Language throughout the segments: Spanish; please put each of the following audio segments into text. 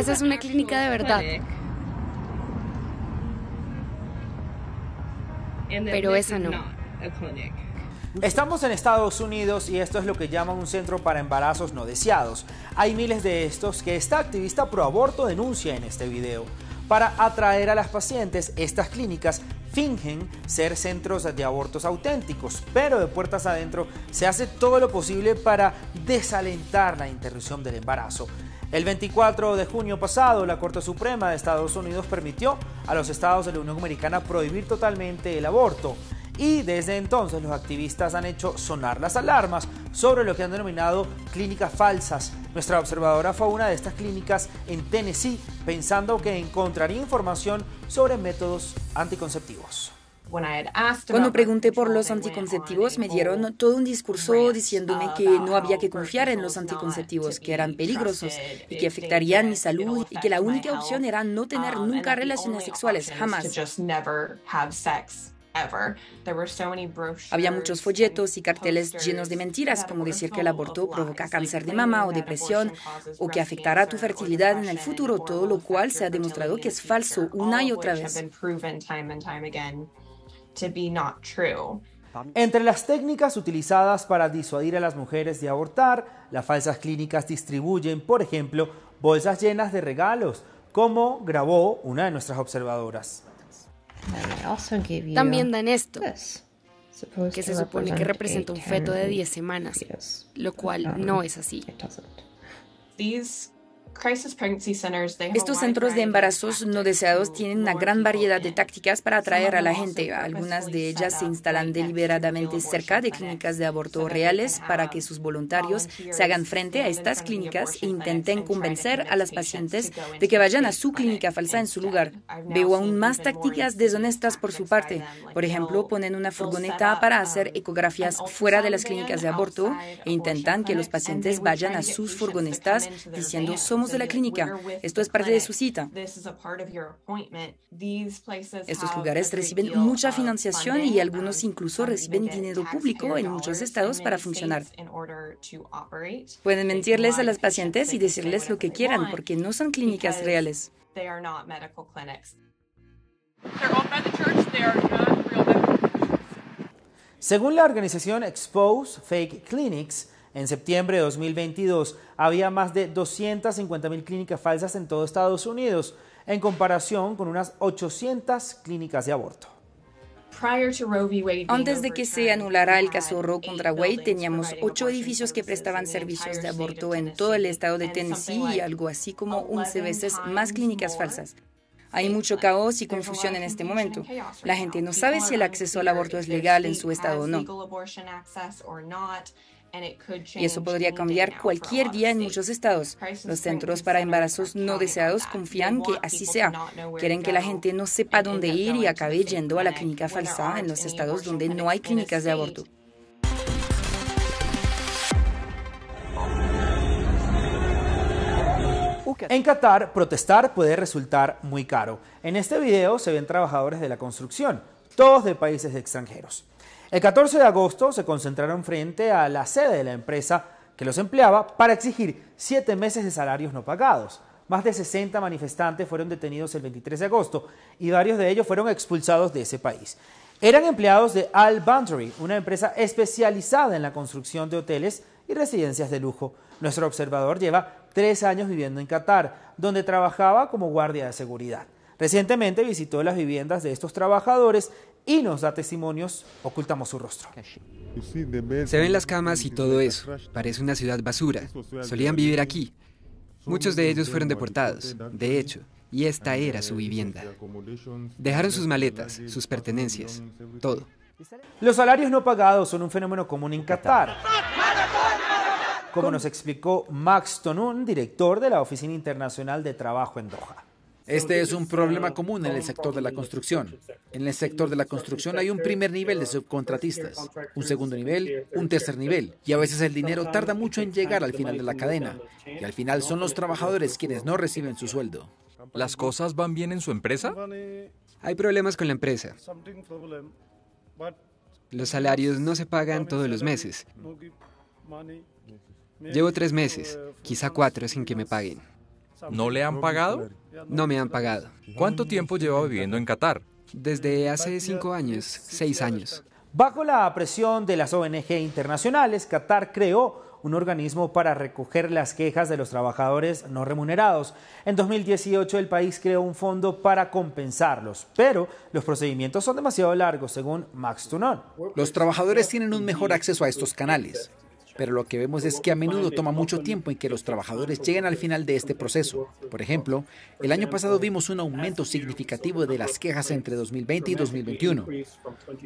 Esa es una clínica de verdad. Pero esa no. Estamos en Estados Unidos y esto es lo que llaman un centro para embarazos no deseados. Hay miles de estos que esta activista pro aborto denuncia en este video. Para atraer a las pacientes, estas clínicas fingen ser centros de abortos auténticos, pero de puertas adentro se hace todo lo posible para desalentar la interrupción del embarazo. El 24 de junio pasado, la Corte Suprema de Estados Unidos permitió a los estados de la Unión Americana prohibir totalmente el aborto y desde entonces los activistas han hecho sonar las alarmas sobre lo que han denominado clínicas falsas. Nuestra observadora fue a una de estas clínicas en Tennessee pensando que encontraría información sobre métodos anticonceptivos. Cuando pregunté por los anticonceptivos, me dieron todo un discurso diciéndome que no había que confiar en los anticonceptivos, que eran peligrosos y que afectarían mi salud y que la única opción era no tener nunca relaciones sexuales, jamás. Había muchos folletos y carteles llenos de mentiras, como decir que el aborto provoca cáncer de mama o depresión, o que afectará tu fertilidad en el futuro, todo lo cual se ha demostrado que es falso una y otra vez. Entre las técnicas utilizadas para disuadir a las mujeres de abortar, las falsas clínicas distribuyen, por ejemplo, bolsas llenas de regalos, como grabó una de nuestras observadoras. También dan esto, que se supone que representa un feto de 10 semanas, lo cual no es así. Estos centros de embarazos no deseados tienen una gran variedad de tácticas para atraer a la gente. Algunas de ellas se instalan deliberadamente cerca de clínicas de aborto reales para que sus voluntarios se hagan frente a estas clínicas e intenten convencer a las pacientes de que vayan a su clínica falsa en su lugar. Veo aún más tácticas deshonestas por su parte. Por ejemplo, ponen una furgoneta para hacer ecografías fuera de las clínicas de aborto e intentan que los pacientes vayan a sus furgonetas diciendo somos de la clínica. Esto es parte de su cita. Estos lugares reciben mucha financiación y algunos incluso reciben dinero público en muchos estados para funcionar. Pueden mentirles a las pacientes y decirles lo que quieran porque no son clínicas reales. Según la organización Expose Fake Clinics, en septiembre de 2022 había más de 250.000 clínicas falsas en todo Estados Unidos, en comparación con unas 800 clínicas de aborto. Antes de que se anulara el caso Roe contra Wade, teníamos ocho edificios que prestaban servicios de aborto en todo el estado de Tennessee y algo así como 11 veces más clínicas falsas. Hay mucho caos y confusión en este momento. La gente no sabe si el acceso al aborto es legal en su estado o no. Y eso podría cambiar cualquier día en muchos estados. Los centros para embarazos no deseados confían que así sea. Quieren que la gente no sepa dónde ir y acabe yendo a la clínica falsa en los estados donde no hay clínicas de aborto. En Qatar, protestar puede resultar muy caro. En este video se ven trabajadores de la construcción, todos de países extranjeros. El 14 de agosto se concentraron frente a la sede de la empresa que los empleaba para exigir siete meses de salarios no pagados. Más de 60 manifestantes fueron detenidos el 23 de agosto y varios de ellos fueron expulsados de ese país. Eran empleados de Al Boundary, una empresa especializada en la construcción de hoteles y residencias de lujo. Nuestro observador lleva tres años viviendo en Qatar, donde trabajaba como guardia de seguridad. Recientemente visitó las viviendas de estos trabajadores y nos da testimonios, ocultamos su rostro. Se ven las camas y todo eso. Parece una ciudad basura. Solían vivir aquí. Muchos de ellos fueron deportados, de hecho, y esta era su vivienda. Dejaron sus maletas, sus pertenencias, todo. Los salarios no pagados son un fenómeno común en Qatar. Como nos explicó Max Tonun, director de la Oficina Internacional de Trabajo en Doha. Este es un problema común en el sector de la construcción. En el sector de la construcción hay un primer nivel de subcontratistas, un segundo nivel, un tercer nivel, y a veces el dinero tarda mucho en llegar al final de la cadena, y al final son los trabajadores quienes no reciben su sueldo. ¿Las cosas van bien en su empresa? Hay problemas con la empresa. Los salarios no se pagan todos los meses. Llevo tres meses, quizá cuatro, sin que me paguen. ¿No le han pagado? No me han pagado. ¿Cuánto tiempo lleva viviendo en Qatar? Desde hace cinco años, seis años. Bajo la presión de las ONG internacionales, Qatar creó un organismo para recoger las quejas de los trabajadores no remunerados. En 2018 el país creó un fondo para compensarlos, pero los procedimientos son demasiado largos, según Max Tunon. Los trabajadores tienen un mejor acceso a estos canales pero lo que vemos es que a menudo toma mucho tiempo en que los trabajadores lleguen al final de este proceso. Por ejemplo, el año pasado vimos un aumento significativo de las quejas entre 2020 y 2021.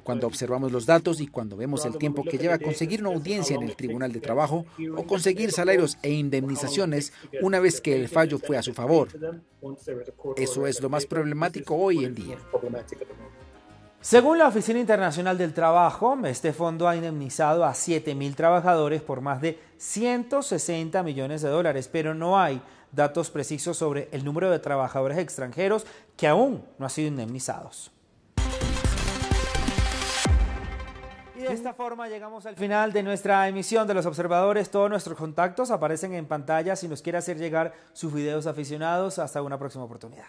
Cuando observamos los datos y cuando vemos el tiempo que lleva conseguir una audiencia en el Tribunal de Trabajo o conseguir salarios e indemnizaciones una vez que el fallo fue a su favor. Eso es lo más problemático hoy en día. Según la Oficina Internacional del Trabajo, este fondo ha indemnizado a 7.000 trabajadores por más de 160 millones de dólares, pero no hay datos precisos sobre el número de trabajadores extranjeros que aún no han sido indemnizados. Y de esta forma llegamos al final de nuestra emisión de los observadores. Todos nuestros contactos aparecen en pantalla si nos quiere hacer llegar sus videos aficionados. Hasta una próxima oportunidad.